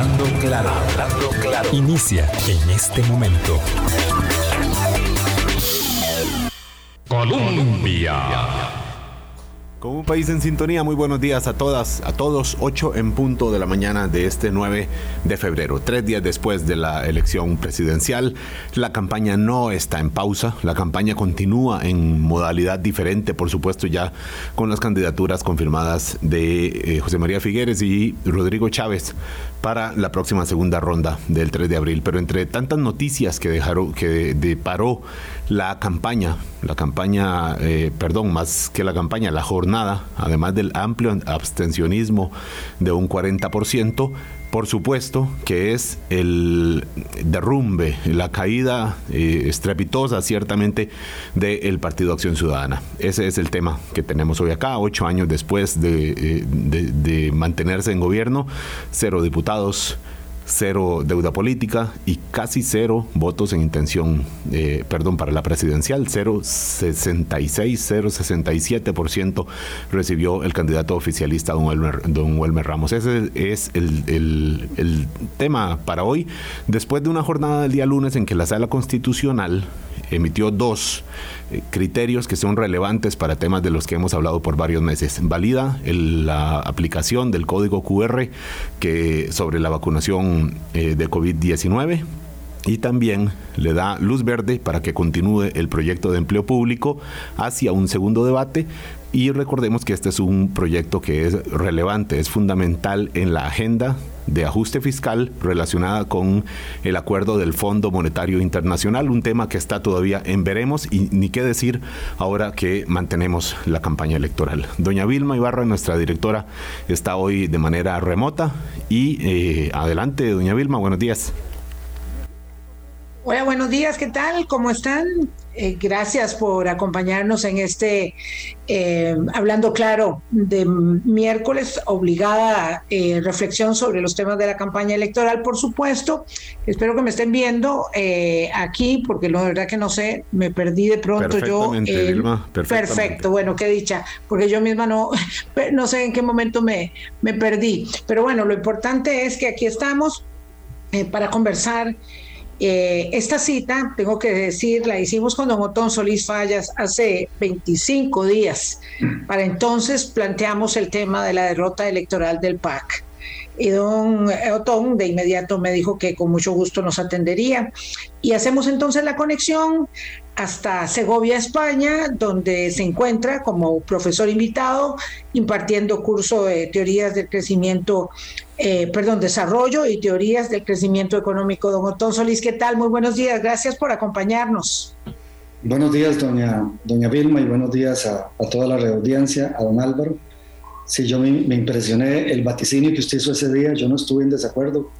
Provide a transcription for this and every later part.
Hablando claro, hablando claro. Inicia en este momento. Colombia. Con un país en sintonía, muy buenos días a todas, a todos. 8 en punto de la mañana de este 9 de febrero, tres días después de la elección presidencial. La campaña no está en pausa, la campaña continúa en modalidad diferente, por supuesto, ya con las candidaturas confirmadas de eh, José María Figueres y Rodrigo Chávez para la próxima segunda ronda del 3 de abril. Pero entre tantas noticias que dejaron, que deparó la campaña, la campaña, eh, perdón, más que la campaña, la jornada, además del amplio abstencionismo de un 40%, por supuesto que es el derrumbe, la caída eh, estrepitosa ciertamente del Partido Acción Ciudadana. Ese es el tema que tenemos hoy acá, ocho años después de, eh, de mantenerse en gobierno, cero diputados cero deuda política y casi cero votos en intención, eh, perdón, para la presidencial, 0,66, 0,67% recibió el candidato oficialista don Welmer, don Welmer Ramos. Ese es el, el tema para hoy, después de una jornada del día lunes en que la sala constitucional emitió dos eh, criterios que son relevantes para temas de los que hemos hablado por varios meses. Valida la aplicación del código QR que, sobre la vacunación eh, de COVID-19 y también le da luz verde para que continúe el proyecto de empleo público hacia un segundo debate y recordemos que este es un proyecto que es relevante, es fundamental en la agenda de ajuste fiscal relacionada con el acuerdo del Fondo Monetario Internacional, un tema que está todavía en veremos y ni qué decir ahora que mantenemos la campaña electoral. Doña Vilma Ibarra, nuestra directora, está hoy de manera remota y eh, adelante, doña Vilma, buenos días. Hola, buenos días, ¿qué tal? ¿Cómo están? Eh, gracias por acompañarnos en este, eh, hablando claro, de miércoles, obligada eh, reflexión sobre los temas de la campaña electoral, por supuesto. Espero que me estén viendo aquí, porque la verdad que no sé, me perdí de pronto yo. Perfecto, bueno, qué dicha, porque yo misma no, no sé en qué momento me, me perdí. Pero bueno, lo importante es que aquí estamos para conversar. Eh, esta cita, tengo que decir, la hicimos con don Otón Solís Fallas hace 25 días. Para entonces planteamos el tema de la derrota electoral del PAC. Y don Otón de inmediato me dijo que con mucho gusto nos atendería. Y hacemos entonces la conexión hasta Segovia, España, donde se encuentra como profesor invitado impartiendo curso de teorías del crecimiento, eh, perdón, desarrollo y teorías del crecimiento económico. Don Otón Solís, ¿qué tal? Muy buenos días, gracias por acompañarnos. Buenos días, doña, doña Vilma, y buenos días a, toda la audiencia, a don Álvaro. Sí, yo me, impresioné el vaticinio que usted hizo ese día, yo no estuve en desacuerdo,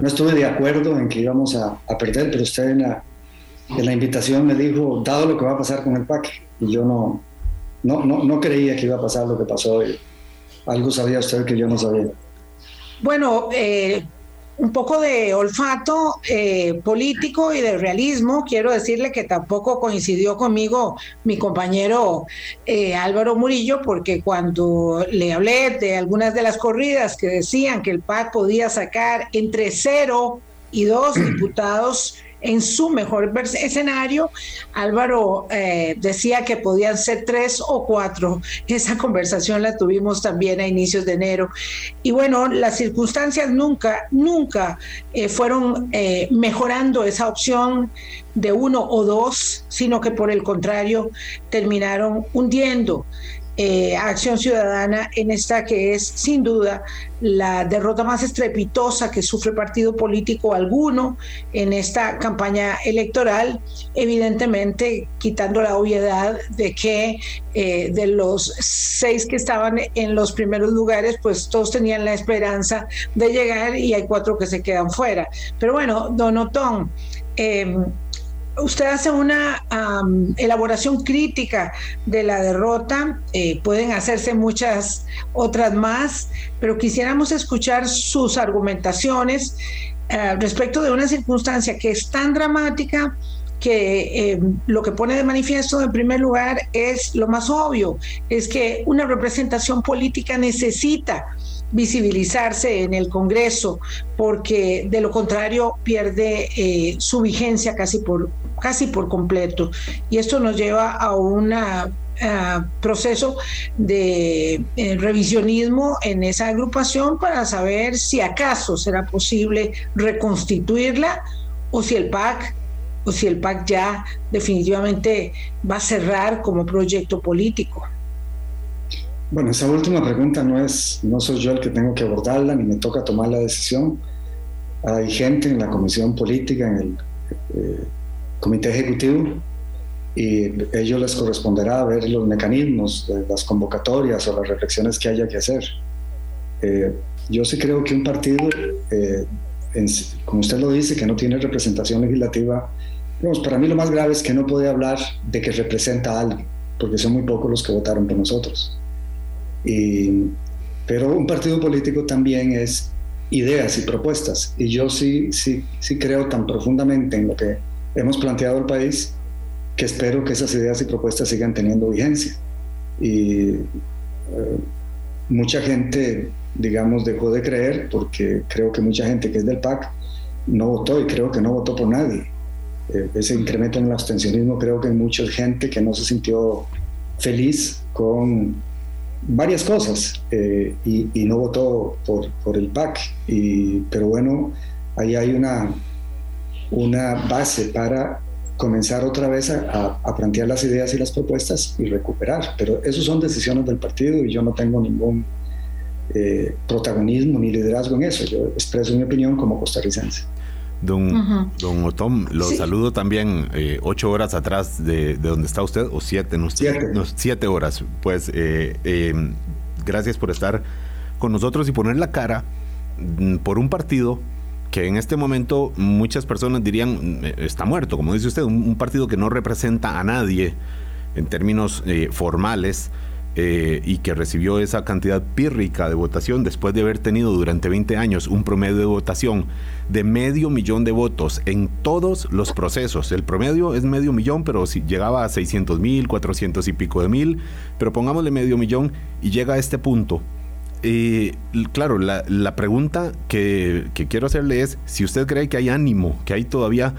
no estuve de acuerdo en que íbamos a, a perder, pero usted en la, en la invitación me dijo, dado lo que va a pasar con el PAC, y yo no, no, no, no creía que iba a pasar lo que pasó. Y algo sabía usted que yo no sabía. Bueno, eh, un poco de olfato eh, político y de realismo. Quiero decirle que tampoco coincidió conmigo mi compañero eh, Álvaro Murillo, porque cuando le hablé de algunas de las corridas que decían que el PAC podía sacar entre cero y dos diputados, en su mejor escenario. Álvaro eh, decía que podían ser tres o cuatro. Esa conversación la tuvimos también a inicios de enero. Y bueno, las circunstancias nunca, nunca eh, fueron eh, mejorando esa opción de uno o dos, sino que por el contrario terminaron hundiendo eh, Acción Ciudadana en esta que es sin duda la derrota más estrepitosa que sufre partido político alguno en esta campaña electoral, evidentemente quitando la obviedad de que eh, de los seis que estaban en los primeros lugares, pues todos tenían la esperanza de llegar y hay cuatro que se quedan fuera. Pero bueno, Don Otón, eh, usted hace una elaboración crítica de la derrota, eh, pueden hacerse muchas otras más, pero quisiéramos escuchar sus argumentaciones eh, respecto de una circunstancia que es tan dramática que eh, lo que pone de manifiesto en primer lugar es lo más obvio, es que una representación política necesita visibilizarse en el Congreso, porque de lo contrario pierde eh, su vigencia casi por, casi por completo. Y esto nos lleva a un proceso de eh, revisionismo en esa agrupación para saber si acaso será posible reconstituirla o si el PAC o si el PAC ya definitivamente va a cerrar como proyecto político. Bueno, esa última pregunta no es, no soy yo el que tengo que abordarla, ni me toca tomar la decisión. Hay gente en la comisión política, en el eh, comité ejecutivo, y ellos les corresponderá ver los mecanismos, de las convocatorias o las reflexiones que haya que hacer. Eh, yo sí creo que un partido, eh, como usted lo dice, que no tiene representación legislativa, para mí lo más grave es que no puede hablar de que representa a alguien, porque son muy pocos los que votaron por nosotros. Y, pero un partido político también es ideas y propuestas. Y yo sí, sí, sí creo tan profundamente en lo que hemos planteado al país que espero que esas ideas y propuestas sigan teniendo vigencia. Y eh, mucha gente, digamos, dejó de creer porque creo que mucha gente que es del PAC no votó y creo que no votó por nadie. Eh, ese incremento en el abstencionismo creo que hay mucha gente que no se sintió feliz con varias cosas eh, y, no votó por, por el PAC. Y, pero bueno, ahí hay una, una base para comenzar otra vez a, plantear las ideas y las propuestas y recuperar. Pero eso son decisiones del partido y yo no tengo ningún eh, protagonismo ni liderazgo en eso. Yo expreso mi opinión como costarricense. Don, don Otom, lo saludo también eh, ocho horas atrás de, de, donde está usted, o siete, no, siete. siete horas. Pues eh, em, gracias por estar con nosotros y poner la cara mm, por un partido que en este momento muchas personas dirían mm, está muerto, como dice usted, un, partido que no representa a nadie en términos eh, formales eh, y que recibió esa cantidad pírrica de votación después de haber tenido durante 20 años un promedio de votación de medio millón de votos en todos los procesos. El promedio es medio millón, pero si llegaba a 600 mil, 400 y pico de mil, pero pongámosle medio millón y llega a este punto. Eh, claro, la, pregunta que, quiero hacerle es si usted cree que hay ánimo, que hay todavía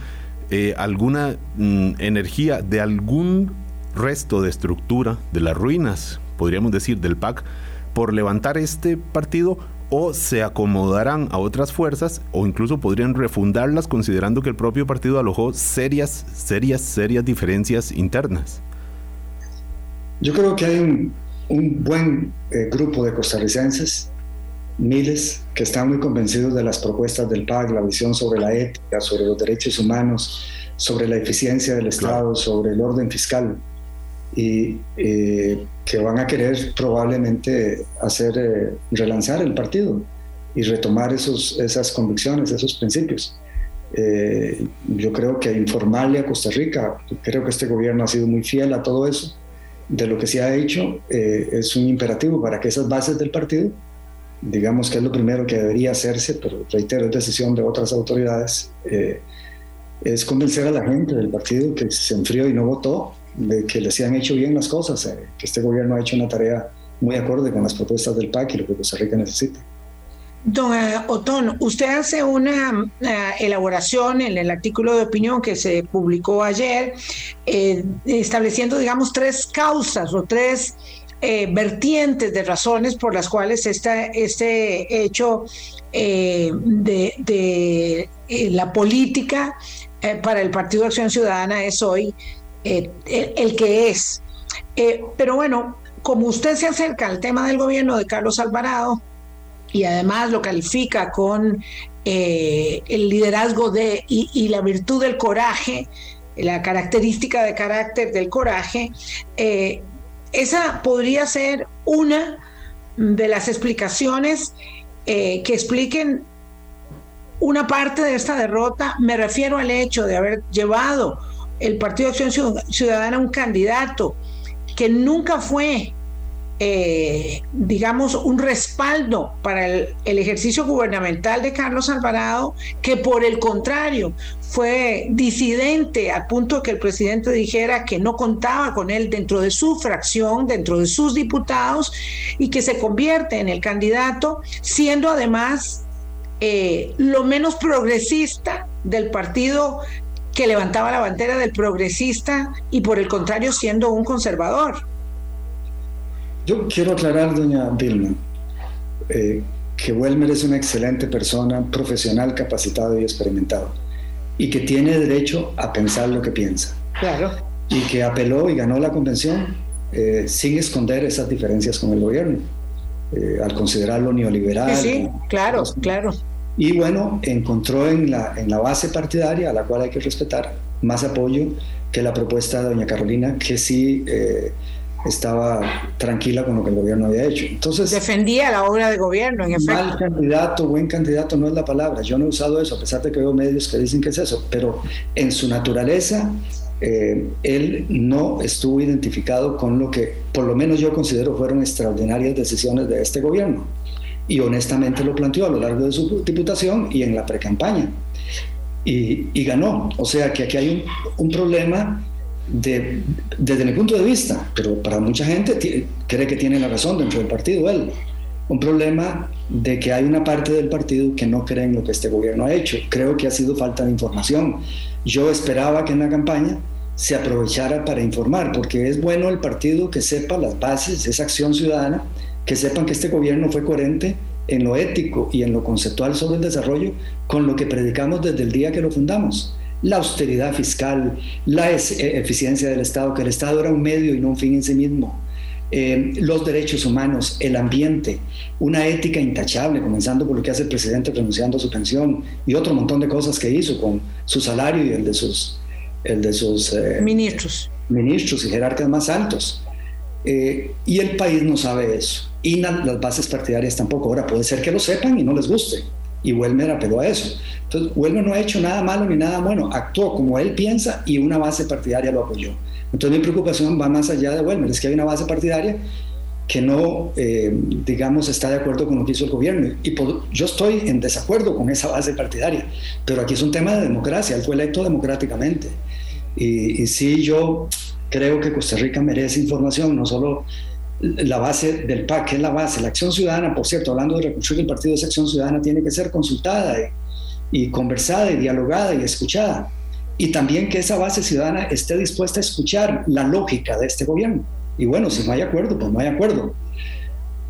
eh, alguna mm, energía de algún resto de estructura de las ruinas podríamos decir, del PAC por levantar este partido o se acomodarán a otras fuerzas o incluso podrían refundarlas considerando que el propio partido alojó serias, serias, serias diferencias internas. Yo creo que hay un, buen eh, grupo de costarricenses, miles, que están muy convencidos de las propuestas del PAC, la visión sobre la ética, sobre los derechos humanos, sobre la eficiencia del Estado, sobre el orden fiscal y eh, que van a querer probablemente hacer eh, relanzar el partido y retomar esos, esas convicciones, esos principios. Eh, yo creo que informarle a Costa Rica, creo que este gobierno ha sido muy fiel a todo eso, de lo que se ha hecho, es un imperativo para que esas bases del partido, digamos que es lo primero que debería hacerse, pero reitero, es decisión de otras autoridades, es convencer a la gente del partido que se enfrió y no votó, de que les han hecho bien las cosas, eh, que este gobierno ha hecho una tarea muy acorde con las propuestas del PAC y lo que Costa Rica necesita. Don eh, Otón, usted hace una eh, elaboración en el artículo de opinión que se publicó ayer, estableciendo, digamos, tres causas o tres vertientes de razones por las cuales esta, este hecho de, de la política para el Partido de Acción Ciudadana es hoy eh, el, que es. Eh, pero bueno, como usted se acerca al tema del gobierno de Carlos Alvarado y además lo califica con eh, el liderazgo de y, la virtud del coraje, la característica de carácter del coraje, esa podría ser una de las explicaciones que expliquen una parte de esta derrota. Me refiero al hecho de haber llevado el Partido Acción Ciudadana un candidato que nunca fue eh, digamos, un respaldo para el, ejercicio gubernamental de Carlos Alvarado, que por el contrario fue disidente al punto que el presidente dijera que no contaba con él dentro de su fracción, dentro de sus diputados, y que se convierte en el candidato, siendo además eh, lo menos progresista del partido que levantaba la bandera del progresista y por el contrario siendo un conservador. Yo quiero aclarar, doña Vilma, eh, que Welmer es una excelente persona, profesional, capacitado y experimentado, y que tiene derecho a pensar lo que piensa. Claro. Y que apeló y ganó la convención eh, sin esconder esas diferencias con el gobierno, eh, al considerarlo neoliberal. Sí, claro, claro. Y bueno, encontró en la, en la base partidaria, a la cual hay que respetar, más apoyo que la propuesta de doña Carolina, que sí estaba tranquila con lo que el gobierno había hecho. Entonces, Defendía la obra de gobierno, en efecto. Mal candidato, buen candidato no es la palabra. Yo no he usado eso, a pesar de que veo medios que dicen que es eso, pero en su naturaleza, eh, él no estuvo identificado con lo que, por lo menos yo considero, fueron extraordinarias decisiones de este gobierno. Y honestamente lo planteó a lo largo de su diputación y en la precampaña. Y, y ganó. O sea que aquí hay un, problema desde mi punto de vista, pero para mucha gente cree que tiene la razón dentro del partido él. Un problema de que hay una parte del partido que no cree en lo que este gobierno ha hecho. Creo que ha sido falta de información. Yo esperaba que en la campaña se aprovechara para informar, porque es bueno el partido que sepa las bases, esa acción ciudadana, que sepan que este gobierno fue coherente en lo ético y en lo conceptual sobre el desarrollo con lo que predicamos desde el día que lo fundamos la austeridad fiscal, la eh, eficiencia del Estado, que el Estado era un medio y no un fin en sí mismo, eh, los derechos humanos, el ambiente, una ética intachable, comenzando por lo que hace el presidente renunciando a su pensión y otro montón de cosas que hizo con su salario y el de sus, el de sus eh, ministros. ministros y jerarcas más altos. y el país no sabe eso. Y las bases partidarias tampoco. Ahora puede ser que lo sepan y no les guste y Welmer apeló a eso. Entonces, Welmer no ha hecho nada malo ni nada bueno, actuó como él piensa y una base partidaria lo apoyó. Entonces, mi preocupación va más allá de Welmer, es que hay una base partidaria que no, eh, digamos, está de acuerdo con lo que hizo el gobierno. Y yo estoy en desacuerdo con esa base partidaria, pero aquí es un tema de democracia, él fue electo democráticamente. Y, y sí, yo creo que Costa Rica merece información, no solo la base del PAC, que es la base. La acción ciudadana, por cierto, hablando de reconstruir el partido, esa acción ciudadana tiene que ser consultada y, conversada y dialogada y escuchada. Y también que esa base ciudadana esté dispuesta a escuchar la lógica de este gobierno. Y bueno, si no hay acuerdo, pues no hay acuerdo.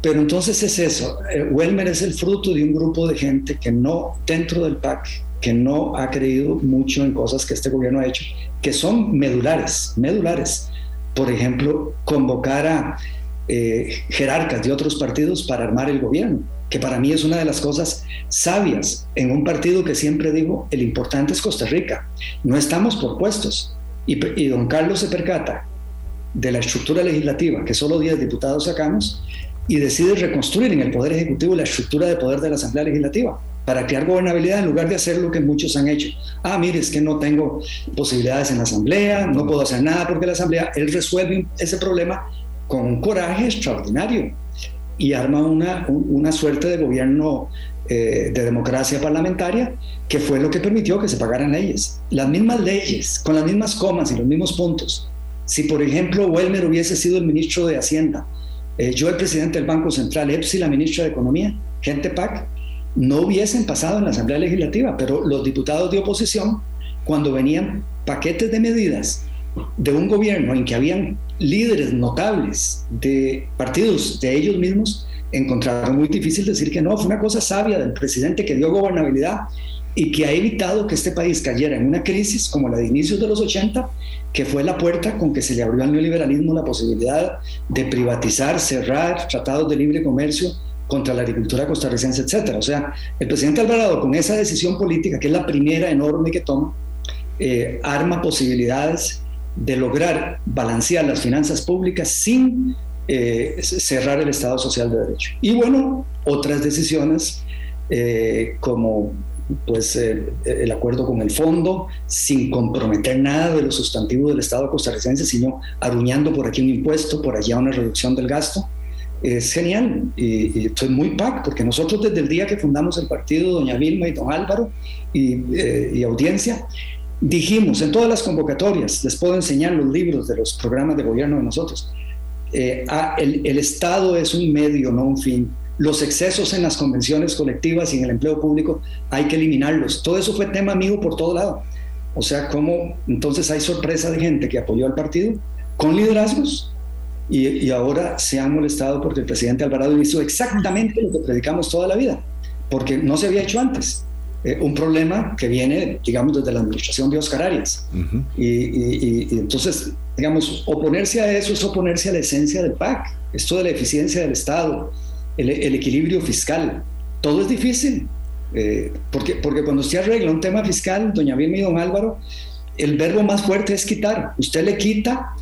Pero entonces es eso. Eh, Welmer es el fruto de un grupo de gente que no, dentro del PAC, que no ha creído mucho en cosas que este gobierno ha hecho, que son medulares, medulares. Por ejemplo, convocar a eh, jerarcas de otros partidos para armar el gobierno, que para mí es una de las cosas sabias en un partido que siempre digo, el importante es Costa Rica, no estamos por puestos. Y, y don Carlos se percata de la estructura legislativa, que solo 10 diputados sacamos, y decide reconstruir en el Poder Ejecutivo la estructura de poder de la Asamblea Legislativa para crear gobernabilidad en lugar de hacer lo que muchos han hecho. Ah, mire, es que no tengo posibilidades en la Asamblea, no puedo hacer nada porque la Asamblea, él resuelve ese problema con un coraje extraordinario y arma una, una suerte de gobierno eh, de democracia parlamentaria que fue lo que permitió que se pagaran leyes. Las mismas leyes, con las mismas comas y los mismos puntos. Si, por ejemplo, Welmer hubiese sido el ministro de Hacienda, eh, yo el presidente del Banco Central, Epsi la ministra de Economía, gente PAC, no hubiesen pasado en la Asamblea Legislativa, pero los diputados de oposición, cuando venían paquetes de medidas de un gobierno en que habían líderes notables de partidos de ellos mismos, encontraron muy difícil decir que no, fue una cosa sabia del presidente que dio gobernabilidad y que ha evitado que este país cayera en una crisis como la de inicios de los 80, que fue la puerta con que se le abrió al neoliberalismo la posibilidad de privatizar, cerrar tratados de libre comercio contra la agricultura costarricense, etcétera. O sea, el presidente Alvarado con esa decisión política, que es la primera enorme que toma, eh, arma posibilidades de lograr balancear las finanzas públicas sin eh, cerrar el Estado Social de Derecho. Y bueno, otras decisiones eh, como pues el acuerdo con el fondo, sin comprometer nada de lo sustantivo del Estado costarricense, sino aruñando por aquí un impuesto, por allá una reducción del gasto, es genial y, estoy muy PAC, porque nosotros desde el día que fundamos el partido, doña Vilma y don Álvaro y, eh, y audiencia, dijimos en todas las convocatorias, les puedo enseñar los libros de los programas de gobierno de nosotros, eh, el, Estado es un medio, no un fin. Los excesos en las convenciones colectivas y en el empleo público hay que eliminarlos. Todo eso fue tema mío por todo lado. O sea, como entonces hay sorpresa de gente que apoyó al partido con liderazgos y, y ahora se han molestado porque el presidente Alvarado hizo exactamente lo que predicamos toda la vida, porque no se había hecho antes. Eh, un problema que viene, digamos, desde la administración de Oscar Arias. y, entonces, digamos, oponerse a eso es oponerse a la esencia del PAC, esto de la eficiencia del Estado, el, equilibrio fiscal. Todo es difícil, eh, porque, porque cuando usted arregla un tema fiscal, doña Vilma y don Álvaro, el verbo más fuerte es quitar. Usted le quita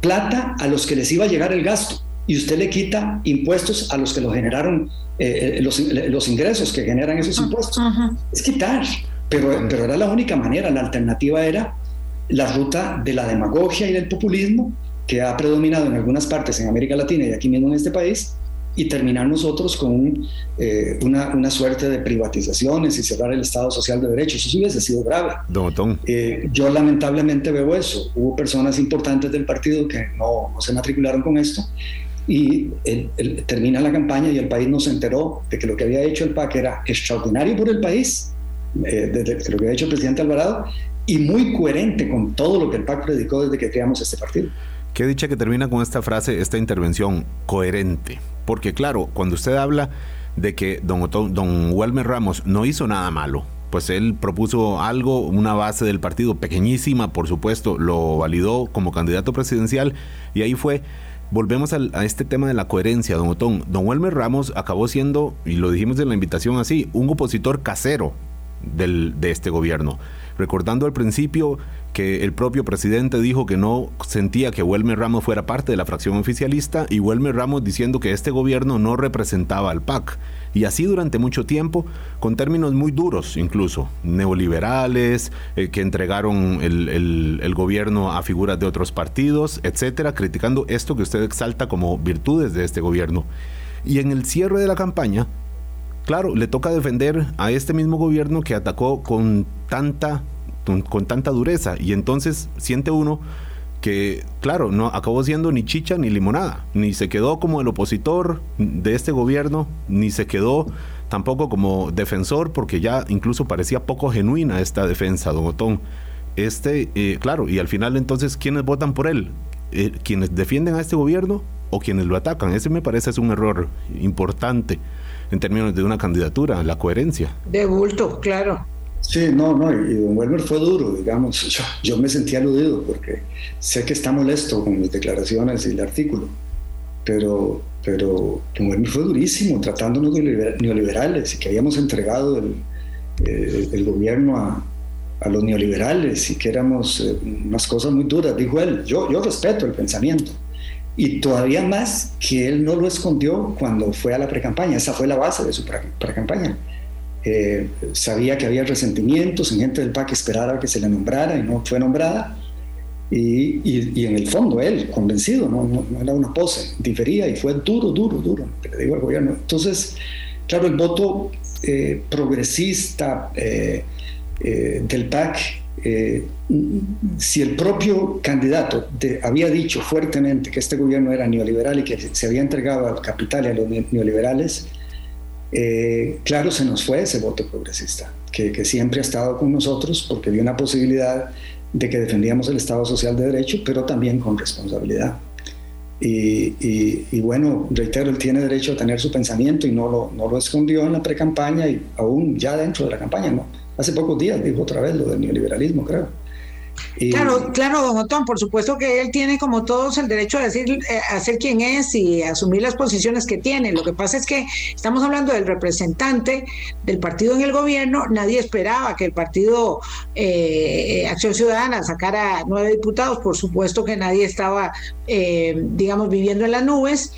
plata a los que les iba a llegar el gasto y usted le quita impuestos a los que lo generaron eh, eh, los, ingresos que generan esos impuestos. Es quitar, pero, pero era la única manera, la alternativa era la ruta de la demagogia y del populismo que ha predominado en algunas partes en América Latina y aquí mismo en este país, y terminar nosotros con eh, una, una, suerte de privatizaciones y cerrar el Estado Social de Derechos. Eso hubiese sido grave. yo lamentablemente veo eso. Hubo personas importantes del partido que no, no se matricularon con esto y termina la campaña y el país no se enteró de que lo que había hecho el PAC era extraordinario por el país, eh, de, lo que había hecho el presidente Alvarado, y muy coherente con todo lo que el PAC predicó desde que creamos este partido. Qué dicha que termina con esta frase, esta intervención, coherente. Porque claro, cuando usted habla de que don, don Welmer Ramos no hizo nada malo, pues él propuso algo, una base del partido pequeñísima, por supuesto, lo validó como candidato presidencial y ahí fue volvemos a este tema de la coherencia, don Otón. Don Wilmer Ramos acabó siendo, y lo dijimos en la invitación así, un opositor casero del, de este gobierno. Recordando al principio que el propio presidente dijo que no sentía que Wilmer Ramos fuera parte de la fracción oficialista y Wilmer Ramos diciendo que este gobierno no representaba al PAC. Y así durante mucho tiempo, con términos muy duros incluso, neoliberales, eh, que entregaron el, gobierno a figuras de otros partidos, etcétera, criticando esto que usted exalta como virtudes de este gobierno. Y en el cierre de la campaña, claro, le toca defender a este mismo gobierno que atacó con tanta, con tanta dureza. Y entonces siente uno que, claro, no acabó siendo ni chicha ni limonada, ni se quedó como el opositor de este gobierno, ni se quedó tampoco como defensor, porque ya incluso parecía poco genuina esta defensa, don Otón. Este, eh, claro, y al final entonces, ¿quiénes votan por él? Eh, ¿Quienes defienden a este gobierno o quienes lo atacan? Ese me parece es un error importante en términos de una candidatura, la coherencia. De bulto, claro. Sí, no, no, y don Welmer fue duro, digamos. Yo, yo, me sentí aludido porque sé que está molesto con mis declaraciones y el artículo, pero, pero don Welmer fue durísimo tratándonos de neoliberales y que habíamos entregado el, eh, el gobierno a, a, los neoliberales y que éramos eh, unas cosas muy duras, dijo él. Yo, yo respeto el pensamiento. Y todavía más que él no lo escondió cuando fue a la precampaña, esa fue la base de su precampaña. Eh, sabía que había resentimientos en gente del PAC que esperaba que se le nombrara y no fue nombrada. Y, en el fondo él, convencido, no, era una pose, difería y fue duro, duro, duro, le digo al gobierno. Entonces, claro, el voto eh, progresista eh, del PAC, si el propio candidato había dicho fuertemente que este gobierno era neoliberal y que se había entregado al capital y a los neoliberales, eh, claro, se nos fue ese voto progresista, que, siempre ha estado con nosotros porque había una posibilidad de que defendíamos el Estado Social de Derecho, pero también con responsabilidad. Y, bueno, reitero, él tiene derecho a tener su pensamiento y no lo, no lo escondió en la pre-campaña y aún ya dentro de la campaña, ¿no? Hace pocos días dijo otra vez lo del neoliberalismo, creo claro, claro, don Otón, por supuesto que él tiene como todos el derecho a decir, eh, a ser quien es y asumir las posiciones que tiene. Lo que pasa es que estamos hablando del representante del partido en el gobierno. Nadie esperaba que el partido eh, Acción Ciudadana sacara nueve diputados. Por supuesto que nadie estaba, eh, digamos, viviendo en las nubes.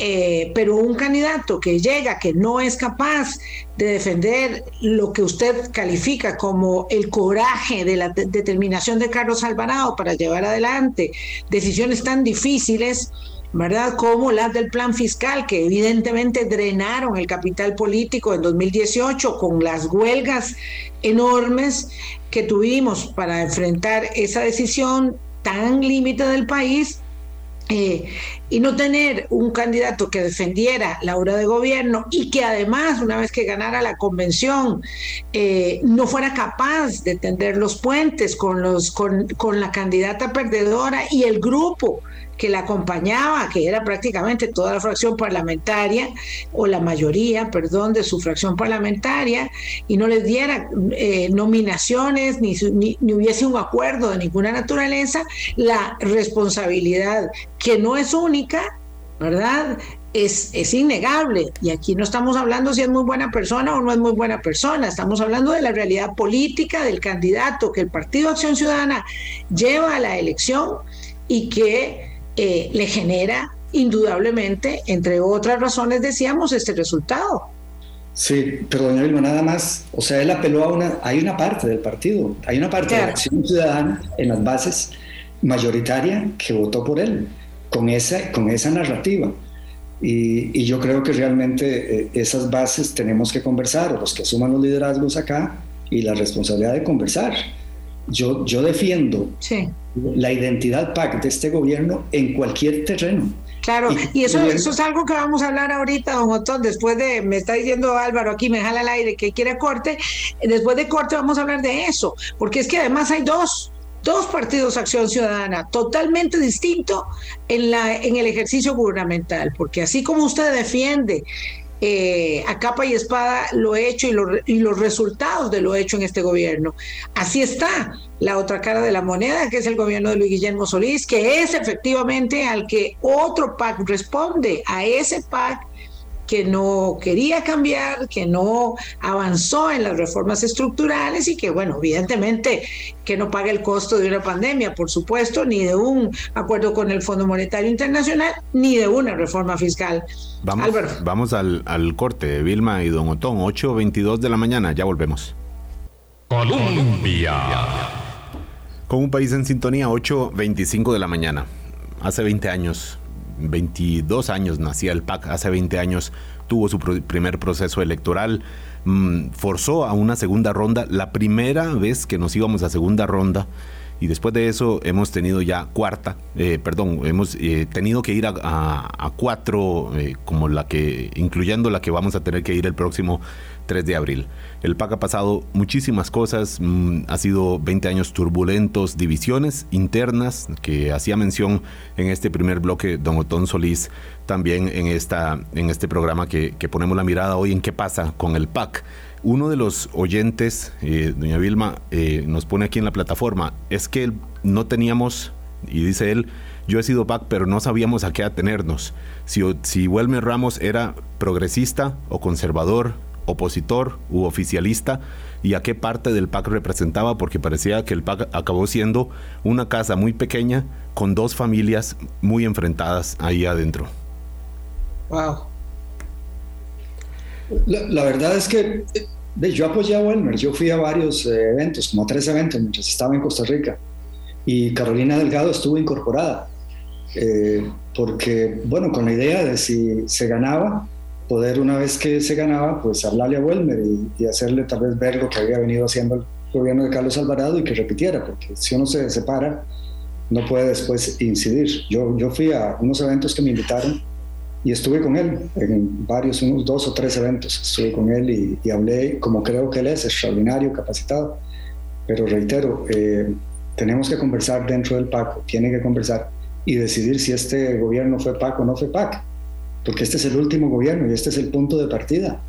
Eh, pero un candidato que llega, que no es capaz de defender lo que usted califica como el coraje de la determinación de Carlos Alvarado para llevar adelante decisiones tan difíciles, ¿verdad? Como las del plan fiscal, que evidentemente drenaron el capital político en 2018 con las huelgas enormes que tuvimos para enfrentar esa decisión tan límite del país eh, y no tener un candidato que defendiera la obra de gobierno y que además, una vez que ganara la convención, eh, no fuera capaz de tender los puentes con, los, con, con la candidata perdedora y el grupo que la acompañaba, que era prácticamente toda la fracción parlamentaria, o la mayoría, perdón, de su fracción parlamentaria, y no les diera eh, nominaciones, ni, ni, hubiese un acuerdo de ninguna naturaleza, la responsabilidad, que no es única, ¿verdad? Es, es, innegable. Y aquí no estamos hablando si es muy buena persona o no es muy buena persona, estamos hablando de la realidad política del candidato que el Partido Acción Ciudadana lleva a la elección y que eh, le genera indudablemente, entre otras razones, decíamos, este resultado. Sí, pero doña Vilma, nada más, o sea, él apeló a una, hay una parte del partido, hay una parte de la acción ciudadana en las bases mayoritaria que votó por él, con esa, con esa narrativa. Y, y yo creo que realmente eh, esas bases tenemos que conversar, los que asuman los liderazgos acá, y la responsabilidad de conversar. Yo, yo defiendo sí la identidad PAC de este gobierno en cualquier terreno. Claro, y, eso, eso es algo que vamos a hablar ahorita, don Otón, después de, me está diciendo Álvaro aquí, me jala al aire que quiere corte, después de corte vamos a hablar de eso, porque es que además hay dos, dos partidos Acción Ciudadana, totalmente distinto en, la, en el ejercicio gubernamental, porque así como usted defiende eh, a capa y espada lo hecho y, y, los resultados de lo hecho en este gobierno. Así está la otra cara de la moneda, que es el gobierno de Luis Guillermo Solís, que es efectivamente al que otro PAC responde, a ese PAC que no quería cambiar, que no avanzó en las reformas estructurales y que, bueno, evidentemente que no paga el costo de una pandemia, por supuesto, ni de un acuerdo con el Fondo Monetario Internacional, ni de una reforma fiscal. Vamos, vamos al, al corte, Vilma y Don Otón, 8.22 de la mañana, ya volvemos. Colombia. Con un país en sintonía, 8.25 de la mañana. Hace 20 años, 22 años nacía el PAC, hace 20 años tuvo su primer proceso electoral, mm, forzó a una segunda ronda, la primera vez que nos íbamos a segunda ronda y después de eso hemos tenido ya cuarta, eh, perdón, hemos eh, tenido que ir a, cuatro, eh, como la que, incluyendo la que vamos a tener que ir el próximo 3 de abril. El PAC ha pasado muchísimas cosas, mm, ha sido 20 años turbulentos, divisiones internas que hacía mención en este primer bloque don Otón Solís, también en, esta, en este programa que, ponemos la mirada hoy en qué pasa con el PAC. Uno de los oyentes, eh, doña Vilma, eh, nos pone aquí en la plataforma, es que no teníamos, y dice él, yo he sido PAC, pero no sabíamos a qué atenernos. Si, si Wilmer Ramos era progresista o conservador, opositor u oficialista y a qué parte del PAC representaba, porque parecía que el PAC acabó siendo una casa muy pequeña con dos familias muy enfrentadas ahí adentro. Wow. La, verdad es que yo apoyé a Welmer, yo fui a varios eh, eventos, como a tres eventos mientras estaba en Costa Rica, y Carolina Delgado estuvo incorporada, eh, porque, bueno, con la idea de si se ganaba, poder una vez que se ganaba, pues hablarle a Welmer y, hacerle tal vez ver lo que había venido haciendo el gobierno de Carlos Alvarado y que repitiera, porque si uno se separa, no puede después incidir. Yo, yo fui a unos eventos que me invitaron y estuve con él en varios, unos dos o tres eventos, estuve con él y, y hablé como creo que él es, extraordinario, capacitado, pero reitero, eh, tenemos que conversar dentro del PAC, tiene que conversar y decidir si este gobierno fue PAC o no fue PAC porque este es el último gobierno y este es el punto de partida.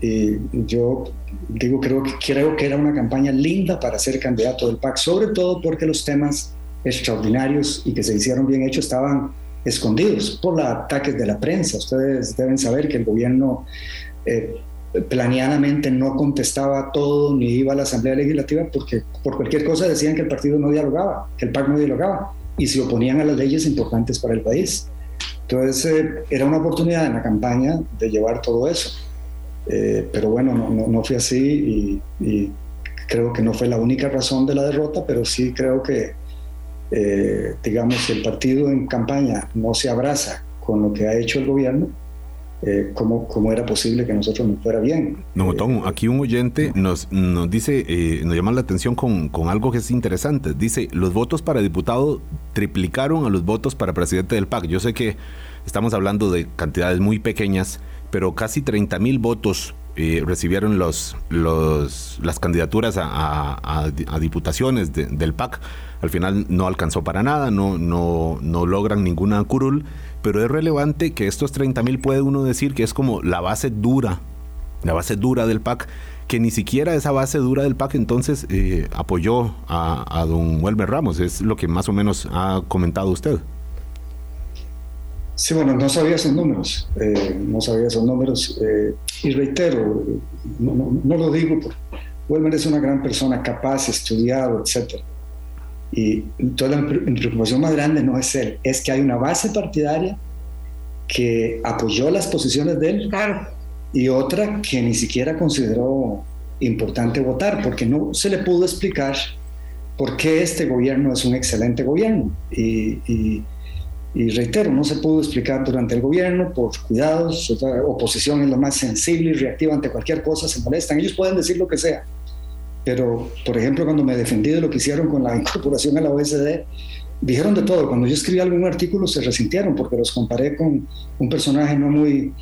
Y yo digo, creo que, creo que era una campaña linda para ser candidato del PAC, sobre todo porque los temas extraordinarios y que se hicieron bien hechos estaban escondidos por los ataques de la prensa. Ustedes deben saber que el gobierno eh, planeadamente no contestaba todo ni iba a la Asamblea Legislativa porque por cualquier cosa decían que el partido no dialogaba, que el PAC no dialogaba y se oponían a las leyes importantes para el país. Entonces eh, era una oportunidad en la campaña de llevar todo eso. Eh, pero bueno, no, no, fue así y, creo que no fue la única razón de la derrota, pero sí creo que eh, digamos, el partido en campaña no se abraza con lo que ha hecho el gobierno, eh, ¿cómo, ¿cómo, era posible que nosotros nos fuera bien? No, Tom, aquí un oyente nos, nos dice, eh, nos llama la atención con, con, algo que es interesante. Dice, los votos para diputado triplicaron a los votos para presidente del PAC. Yo sé que estamos hablando de cantidades muy pequeñas, pero casi 30 mil votos eh, recibieron los, los, las candidaturas a, a, a diputaciones de, del PAC. Al final no alcanzó para nada, no, no, no logran ninguna curul pero es relevante que estos 30 mil puede uno decir que es como la base dura, la base dura del PAC, que ni siquiera esa base dura del PAC entonces eh, apoyó a, don Welmer Ramos, es lo que más o menos ha comentado usted. Sí, bueno, no sabía esos números, eh, no sabía esos números, eh, y reitero, no, lo digo, porque Welmer es una gran persona, capaz, estudiado, etcétera y toda mi preocupación más grande no es él, es que hay una base partidaria que apoyó las posiciones de él y otra que ni siquiera consideró importante votar, porque no se le pudo explicar por qué este gobierno es un excelente gobierno. Y, y, y reitero, no se pudo explicar durante el gobierno por cuidados, oposición es lo más sensible y reactiva ante cualquier cosa, se molestan, ellos pueden decir lo que sea pero, por ejemplo, cuando me defendí de lo que hicieron con la incorporación a la OSD, dijeron de todo. Cuando yo escribí algún artículo se resintieron porque los comparé con un personaje no muy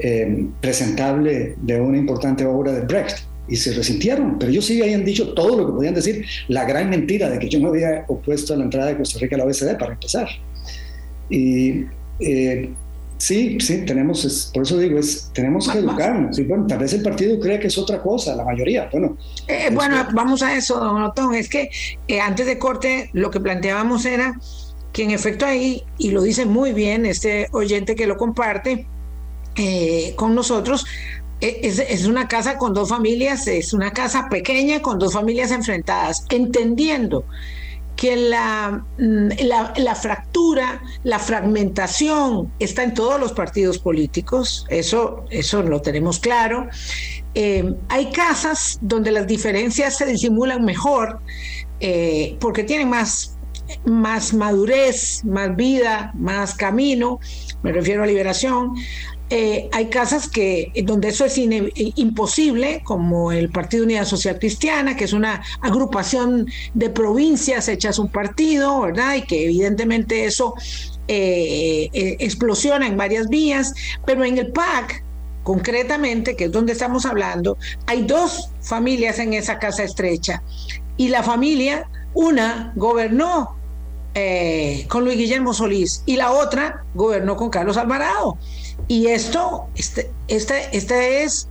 eh, presentable de una importante obra de Brecht y se resintieron, pero ellos sí habían dicho todo lo que podían decir, la gran mentira de que yo me había opuesto a la entrada de Costa Rica a la OSD para empezar. Y eh, Sí, sí, tenemos, por eso digo, es, tenemos que educarnos. bueno, tal vez el partido cree que es otra cosa, la mayoría. Bueno, eh, bueno vamos a eso, don Otón. Es que eh, antes de corte lo que planteábamos era que en efecto ahí, y lo dice muy bien este oyente que lo comparte eh, con nosotros, es, es, una casa con dos familias, es una casa pequeña con dos familias enfrentadas, entendiendo que mm, la, la, fractura, la fragmentación está en todos los partidos políticos, eso, eso lo tenemos claro. Eh, hay casas donde las diferencias se disimulan mejor eh, porque tienen más, más madurez, más vida, más camino, me refiero a liberación. Eh, hay casas que donde eso es imposible, como el Partido Unidad Social Cristiana, que es una agrupación de provincias hechas un partido, ¿verdad? Y que evidentemente eso eh, eh, explosiona en varias vías, pero en el PAC, concretamente, que es donde estamos hablando, hay dos familias en esa casa estrecha. Y la familia, una gobernó con Luis Guillermo Solís y la otra gobernó con Carlos Alvarado. Y esto, este, este, este es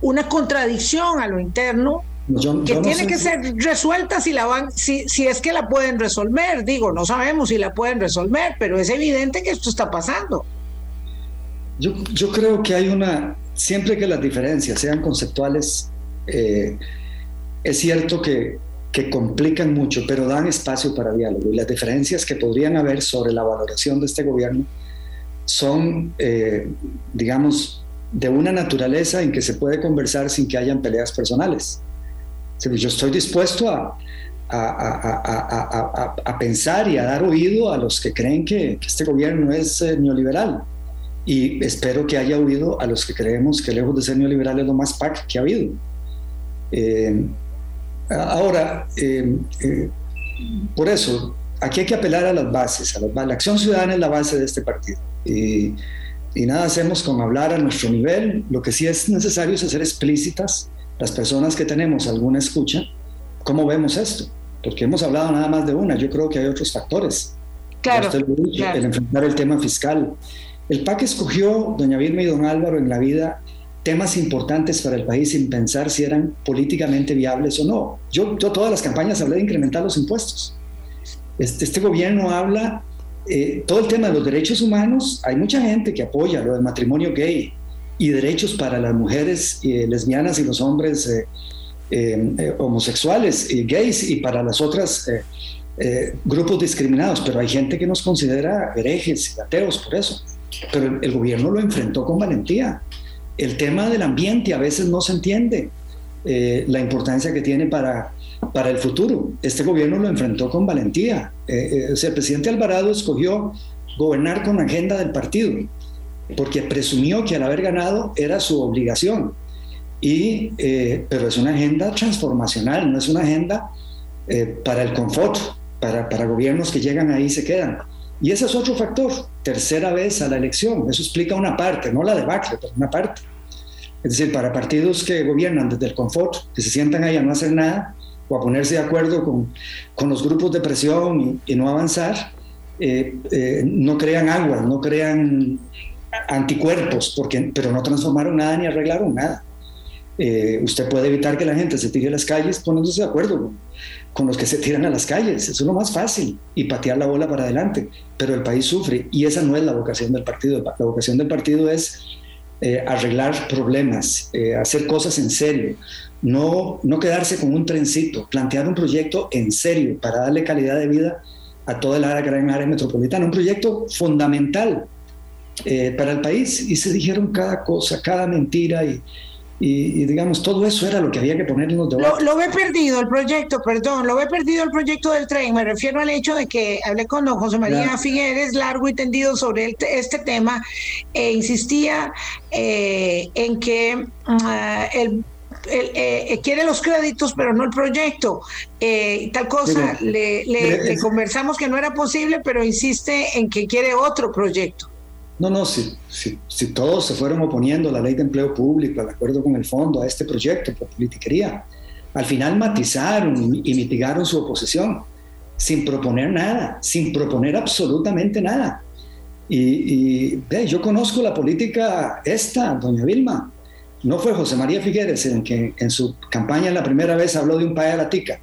una contradicción a lo interno que tiene que ser resuelta si la van, si, si es que la pueden resolver. Digo, no sabemos si la pueden resolver, pero es evidente que esto está pasando. Yo, yo creo que hay una, siempre que las diferencias sean conceptuales, eh, es cierto que, que complican mucho, pero dan espacio para diálogo. Y las diferencias que podrían haber sobre la valoración de este gobierno son, eh, digamos, de una naturaleza en que se puede conversar sin que hayan peleas personales. Yo estoy dispuesto a, a, pensar y a dar oído a los que creen que, este gobierno es eh, neoliberal. Y espero que haya oído a los que creemos que lejos de ser neoliberal es lo más PAC que ha habido. Eh, ahora, por eso, aquí hay que apelar a las bases. A la acción ciudadana es la base de este partido y, nada hacemos con hablar a nuestro nivel. Lo que sí es necesario es hacer explícitas las personas que tenemos alguna escucha, cómo vemos esto, porque hemos hablado nada más de una, yo creo que hay otros factores. Claro, El enfrentar el tema fiscal. El PAC escogió, doña Vilma y don Álvaro, en la vida temas importantes para el país sin pensar si eran políticamente viables o no. Yo, yo todas las campañas hablé de incrementar los impuestos. Este, este gobierno habla eh, todo el tema de los derechos humanos, hay mucha gente que apoya lo del matrimonio gay y derechos para las mujeres eh, lesbianas y los hombres eh, homosexuales y gays y para las otras grupos discriminados, pero hay gente que nos considera herejes y ateos por eso. Pero el, gobierno lo enfrentó con valentía. El tema del ambiente a veces no se entiende. la importancia que tiene para, para el futuro. Este gobierno lo enfrentó con valentía. Eh, o sea, el presidente Alvarado escogió gobernar con la agenda del partido, porque presumió que al haber ganado era su obligación. Y, pero es una agenda transformacional, no es una agenda para el confort, para, para gobiernos que llegan ahí y se quedan. Y ese es otro factor, tercera vez a la elección. Eso explica una parte, no la debacle, pero una parte. Es decir, para partidos que gobiernan desde el confort, que se sientan ahí a no hacer nada o a ponerse de acuerdo con, con los grupos de presión y, no avanzar, eh, eh, no crean agua, no crean anticuerpos, porque, pero no transformaron nada ni arreglaron nada. Eh, usted puede evitar que la gente se tire a las calles poniéndose de acuerdo con, los que se tiran a las calles. Es lo más fácil y patear la bola para adelante. Pero el país sufre y esa no es la vocación del partido. La vocación del partido es arreglar problemas, hacer cosas en serio, no, no quedarse con un trencito, plantear un proyecto en serio para darle calidad de vida a toda la gran área metropolitana. Un proyecto fundamental para el país y se dijeron cada cosa, cada mentira y y, digamos, todo eso era lo que había que poner en los debates. Lo, ve perdido el proyecto, perdón, lo ve perdido el proyecto del tren. Me refiero al hecho de que hablé con don José María Figueres largo y tendido sobre este tema e insistía eh, en que ah, el eh, quiere los créditos, pero no el proyecto. Eh, tal cosa, le, le, conversamos que no era posible, pero insiste en que quiere otro proyecto. No, no, si, si, todos se fueron oponiendo a la ley de empleo público, al acuerdo con el fondo, a este proyecto por politiquería, al final matizaron y, mitigaron su oposición sin proponer nada, sin proponer absolutamente nada. Y, yo conozco la política esta, doña Vilma. No fue José María Figueres en que en su campaña la primera vez habló de un país a la tica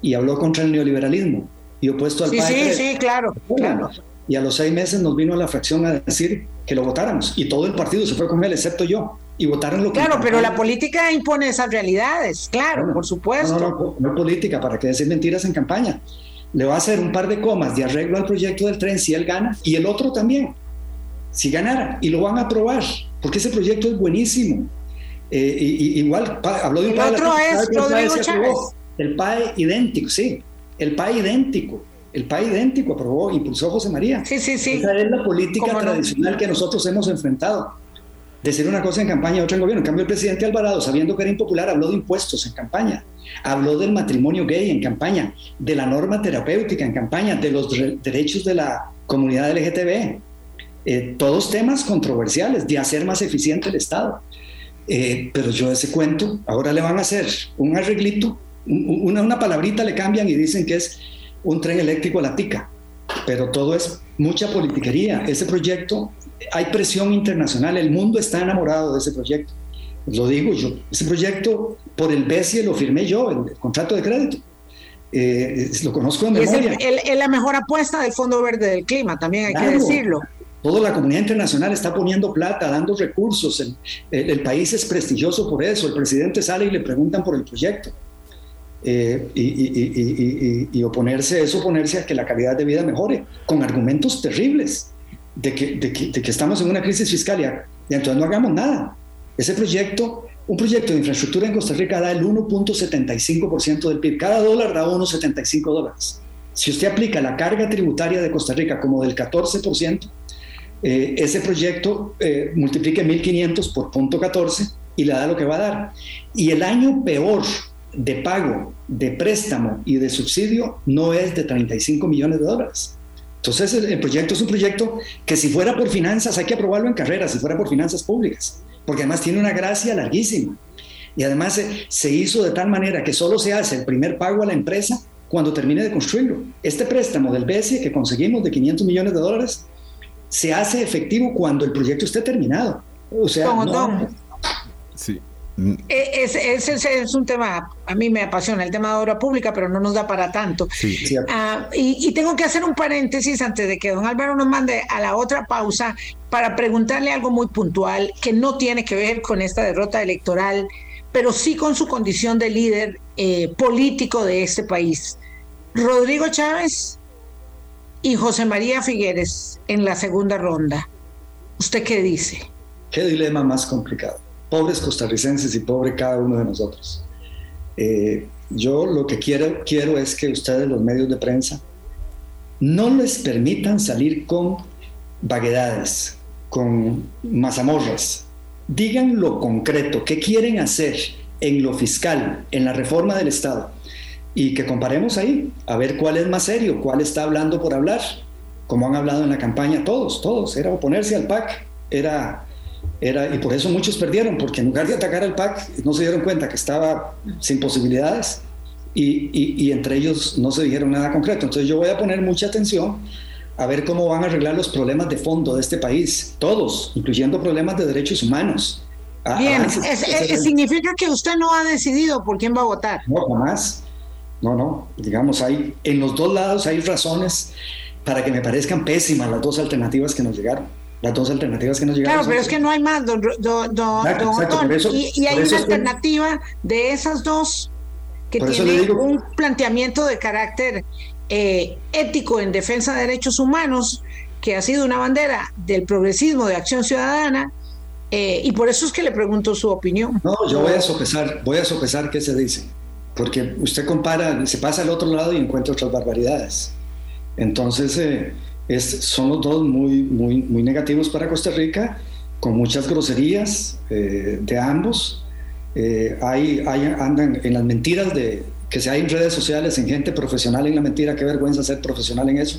y habló contra el neoliberalismo y opuesto al sí, Sí, sí, claro, claro y a los seis meses nos vino a la fracción a decir que lo votáramos y todo el partido se fue con él, excepto yo, y votaron lo que... Claro, pero la política impone esas realidades, claro, por supuesto. No, no, no, política, para que decir mentiras en campaña. Le va a hacer un par de comas de arreglo al proyecto del tren si él gana y el otro también, si ganara, y lo van a aprobar, porque ese proyecto es buenísimo. Eh, y, igual, habló de un el otro es Rodrigo Chávez. El PAE idéntico, sí, el PAE idéntico el PAI idéntico aprobó, impulsó José María. Sí, sí, sí. Esa es la política tradicional que nosotros hemos enfrentado. Decir una cosa en campaña y otra en gobierno. En cambio, el presidente Alvarado, sabiendo que era impopular, habló de impuestos en campaña, habló del matrimonio gay en campaña, de la norma terapéutica en campaña, de los derechos de la comunidad LGTB. Eh, todos temas controversiales, de hacer más eficiente el Estado. Eh, pero yo ese cuento, ahora le van a hacer un arreglito, una, una palabrita le cambian y dicen que es un tren eléctrico a la tica, pero todo es mucha politiquería. Ese proyecto, hay presión internacional, el mundo está enamorado de ese proyecto. Lo digo yo, ese proyecto por el BESIE lo firmé yo, el, contrato de crédito. Eh, lo conozco de memoria. Es, la mejor apuesta del Fondo Verde del Clima, también hay que decirlo. Toda la comunidad internacional está poniendo plata, dando recursos. el, país es prestigioso por eso. El presidente sale y le preguntan por el proyecto. Eh, y, oponerse es oponerse a que la calidad de vida mejore, con argumentos terribles de que, de que, estamos en una crisis fiscal y, entonces no hagamos nada. Ese proyecto, un proyecto de infraestructura en Costa Rica da el 1.75% del PIB, cada dólar da 1.75 dólares. Si usted aplica la carga tributaria de Costa Rica como del 14%, eh, ese proyecto eh, multiplique 1.500 por punto 14 y le da lo que va a dar. Y el año peor de pago, de préstamo y de subsidio no es de 35 millones de dólares. Entonces el, proyecto es un proyecto que si fuera por finanzas hay que aprobarlo en carrera, si fuera por finanzas públicas, porque además tiene una gracia larguísima. Y además se, hizo de tal manera que solo se hace el primer pago a la empresa cuando termine de construirlo. Este préstamo del BESI que conseguimos de 500 millones de dólares se hace efectivo cuando el proyecto esté terminado. O sea, no, sí. E, ese, es un tema, a mí me apasiona el tema de obra pública, pero no nos da para tanto. Ah, y, tengo que hacer un paréntesis antes de que don Álvaro nos mande a la otra pausa para preguntarle algo muy puntual que no tiene que ver con esta derrota electoral, pero sí con su condición de líder eh, político de este país. Rodrigo Chávez y José María Figueres en la segunda ronda. ¿Usted qué dice? Qué dilema más complicado pobres costarricenses y pobre cada uno de nosotros. Eh, yo lo que quiero, quiero es que ustedes, los medios de prensa, no les permitan salir con vaguedades, con mazamorras. Digan lo concreto, qué quieren hacer en lo fiscal, en la reforma del Estado, y que comparemos ahí, a ver cuál es más serio, cuál está hablando por hablar, como han hablado en la campaña todos, todos, era oponerse al PAC, era, era, y por eso muchos perdieron, porque en lugar de atacar al PAC, no se dieron cuenta que estaba sin posibilidades, y, y entre ellos no se dijeron nada concreto. Entonces yo voy a poner mucha atención a ver cómo van a arreglar los problemas de fondo de este país, todos, incluyendo problemas de derechos humanos. Ah, Bien, significa que usted no ha decidido por quién va a votar. No, jamás. No, no. Digamos, hay, en los dos lados hay razones para que me parezcan pésimas las dos alternativas que nos llegaron. Las dos alternativas que nos llegaron. Claro, pero es que no hay más, don, y, hay una alternativa de esas dos que tiene un planteamiento de carácter eh, ético en defensa de derechos humanos, que ha sido una bandera del progresismo de acción ciudadana, eh, y por eso es que le pregunto su opinión. No, yo voy a sopesar, voy a sopesar qué se dice, porque usted compara, se pasa al otro lado y encuentra otras barbaridades. Entonces, eh, es, son los dos muy, muy, muy negativos para Costa Rica, con muchas groserías de ambos. hay, hay, andan en las mentiras de, que se hay en redes sociales, en gente profesional en la mentira, qué vergüenza ser profesional en eso.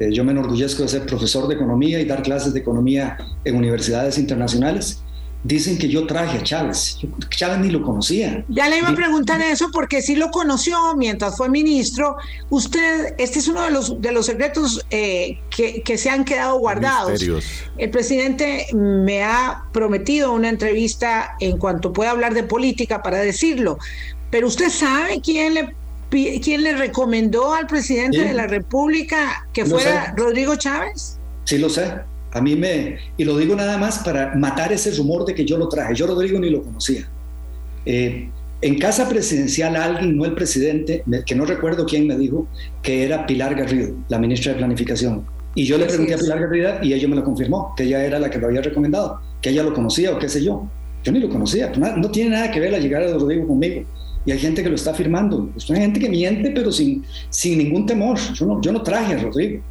Eh, yo me enorgullezco de ser profesor de economía y dar clases de economía en universidades internacionales. Dicen que yo traje a Chávez. Yo, Chávez ni lo conocía. Ya le iba a preguntar eso porque sí lo conoció mientras fue ministro. Usted, este es uno de los, de los secretos eh, que, que, se han quedado guardados. El presidente me ha prometido una entrevista en cuanto pueda hablar de política para decirlo. Pero usted sabe quién le quién le recomendó al presidente de la República que fuera Rodrigo Chávez? Sí, lo sé. A mí me. Y lo digo nada más para matar ese rumor de que yo lo traje. Yo Rodrigo ni lo conocía. Eh, en casa presidencial alguien, no el presidente, que no recuerdo quién me dijo, que era Pilar Garrido, la ministra de Planificación. Y yo le pregunté a Pilar Garrido y ella me lo confirmó, que ella era la que lo había recomendado, que ella lo conocía o qué sé yo. Yo ni lo conocía. No, no tiene nada que ver la llegada de Rodrigo conmigo y hay gente que lo está afirmando. Pues hay gente que miente, pero sin, sin ningún temor. Yo no, yo no traje a Rodrigo.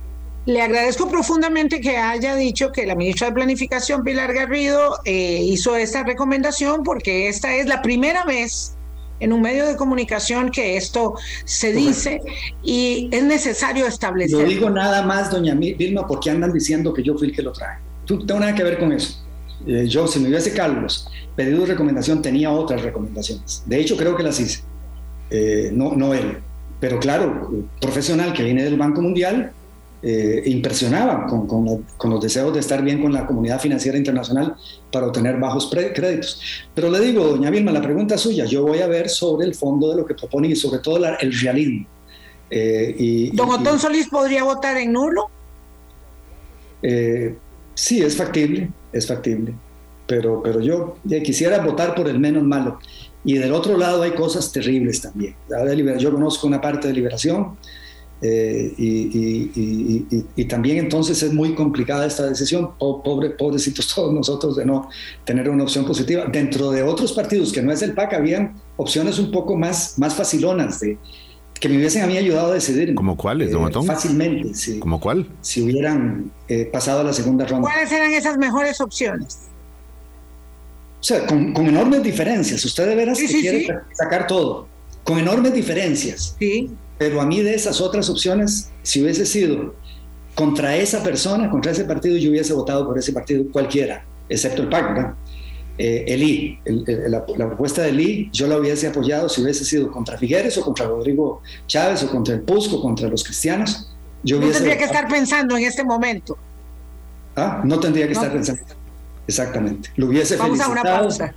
Le agradezco profundamente que haya dicho que la ministra de Planificación, Pilar Garrido, eh, hizo esta recomendación porque esta es la primera vez en un medio de comunicación que esto se dice y es necesario establecer. Lo digo nada más, doña Vilma, porque andan diciendo que yo fui el que lo traje. Tú no tengo nada que ver con eso. Eh, yo, si me hubiese Carlos pedido recomendación, tenía otras recomendaciones. De hecho, creo que las hice. Eh, no, no él. Pero claro, profesional que viene del Banco Mundial, eh, impresionaba con, con, los deseos de estar bien con la comunidad financiera internacional para obtener bajos créditos. Pero le digo, doña Vilma, la pregunta es suya. Yo voy a ver sobre el fondo de lo que proponen y sobre todo el realismo. y, ¿Don Otón Solís podría votar en nulo? sí, es factible es factible. Pero, pero yo quisiera votar por el menos malo. Y del otro lado hay cosas terribles también. Yo conozco una parte de liberación eh, y, también entonces es muy complicada esta decisión. Pobre, pobrecitos todos nosotros de no tener una opción positiva. Dentro de otros partidos que no es el PAC, habían opciones un poco más, más facilonas de, que me hubiesen a mí ayudado a decidir. ¿Como cuáles, don eh, Fácilmente, sí. ¿Como cuál? Si hubieran eh, pasado a la segunda ronda. ¿Cuáles eran esas mejores opciones? O sea, con, enormes diferencias. Usted de veras quiere sacar todo. Con enormes diferencias. Sí. Pero a mí de esas otras opciones, si hubiese sido contra esa persona, contra ese partido, yo hubiese votado por ese partido cualquiera, excepto el PAC, ¿verdad? eh, el I, la, propuesta del I, yo la hubiese apoyado si hubiese sido contra Figueres o contra Rodrigo Chávez o contra el Pusco, contra los cristianos. Yo no tendría que estar pensando en este momento. Ah, no tendría que estar pensando. Exactamente. Lo hubiese Vamos a una pausa.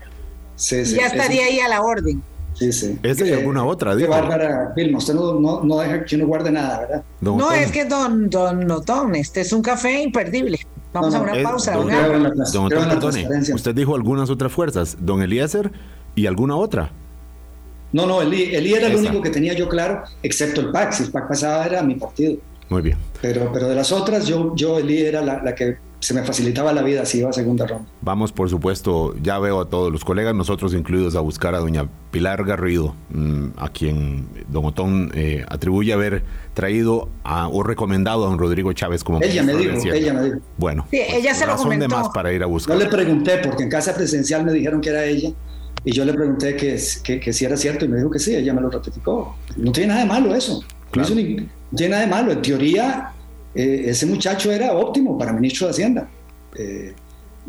ya estaría ahí a la orden. Sí, sí. ¿Esa y alguna otra, digo. Bárbara Vilma, usted no, no, deja que uno guarde nada, ¿verdad? no, es que don, don Notón, este es un café imperdible. Vamos a una pausa. Don, don, usted dijo algunas otras fuerzas, don Eliezer y alguna otra. No, no, Eli, era el único que tenía yo claro, excepto el PAC. Si el PAC pasaba era mi partido. Muy bien. Pero, pero de las otras, yo, yo Eli era la, que se me facilitaba la vida si iba a segunda ronda. Vamos, por supuesto, ya veo a todos los colegas, nosotros incluidos, a buscar a doña Pilar Garrido, mm, a quien don Otón eh, atribuye haber traído o recomendado a don Rodrigo Chávez como Ella me dijo, ella me dijo. Bueno, sí, ella se lo comentó. de más para ir a buscar. Yo le pregunté, porque en casa presidencial me dijeron que era ella, y yo le pregunté que, que, si era cierto, y me dijo que sí, ella me lo ratificó. No tiene nada de malo eso. No, tiene nada de malo. En teoría, eh, ese muchacho era óptimo para ministro de Hacienda. Eh,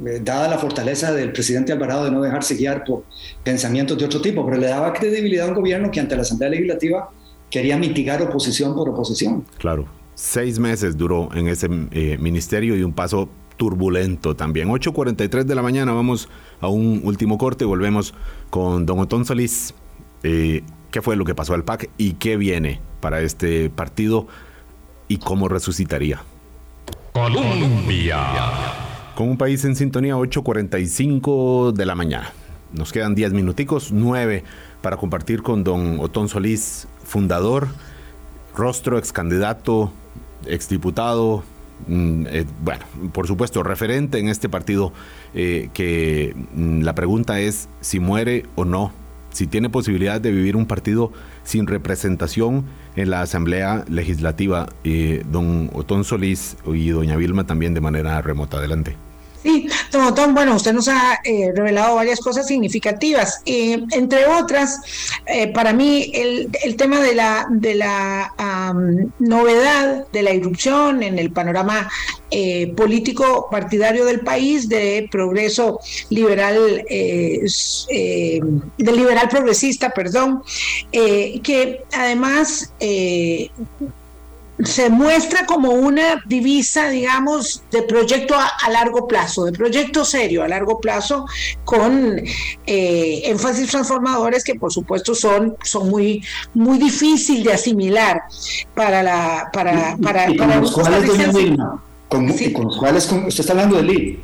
eh, dada la fortaleza del presidente Alvarado de no dejarse guiar por pensamientos de otro tipo, pero le daba credibilidad a un gobierno que ante la Asamblea Legislativa quería mitigar oposición por oposición. Claro, seis meses duró en ese ministerio y un paso turbulento también. 8.43 de la mañana, vamos a un último corte, volvemos con don Otón Solís. ¿Qué fue lo que pasó al PAC y qué viene para este partido? Y cómo resucitaría. Colombia. Con un país en sintonía 8.45 de la mañana. Nos quedan 10 minuticos, 9 para compartir con don Otón Solís, fundador, rostro, ex candidato, ex diputado, mm, eh, bueno, por supuesto, referente en este partido, eh, que mm, la pregunta es si muere o no, si tiene posibilidad de vivir un partido sin representación en la Asamblea Legislativa. Eh, don Otón Solís y doña Vilma también de manera remota. Adelante. Sí, don Otón, bueno, usted nos ha eh, revelado varias cosas significativas. Eh, entre otras, eh, para mí el, tema de la, de la novedad de la irrupción en el panorama político partidario del país de progreso liberal, del liberal progresista, perdón, que además se muestra como una divisa, digamos, de proyecto a, largo plazo, de proyecto serio a largo plazo, con eh, énfasis transformadores que por supuesto son, son muy, muy difícil de asimilar para la para, para, con los cuales, con, los cuales usted está hablando de Lee,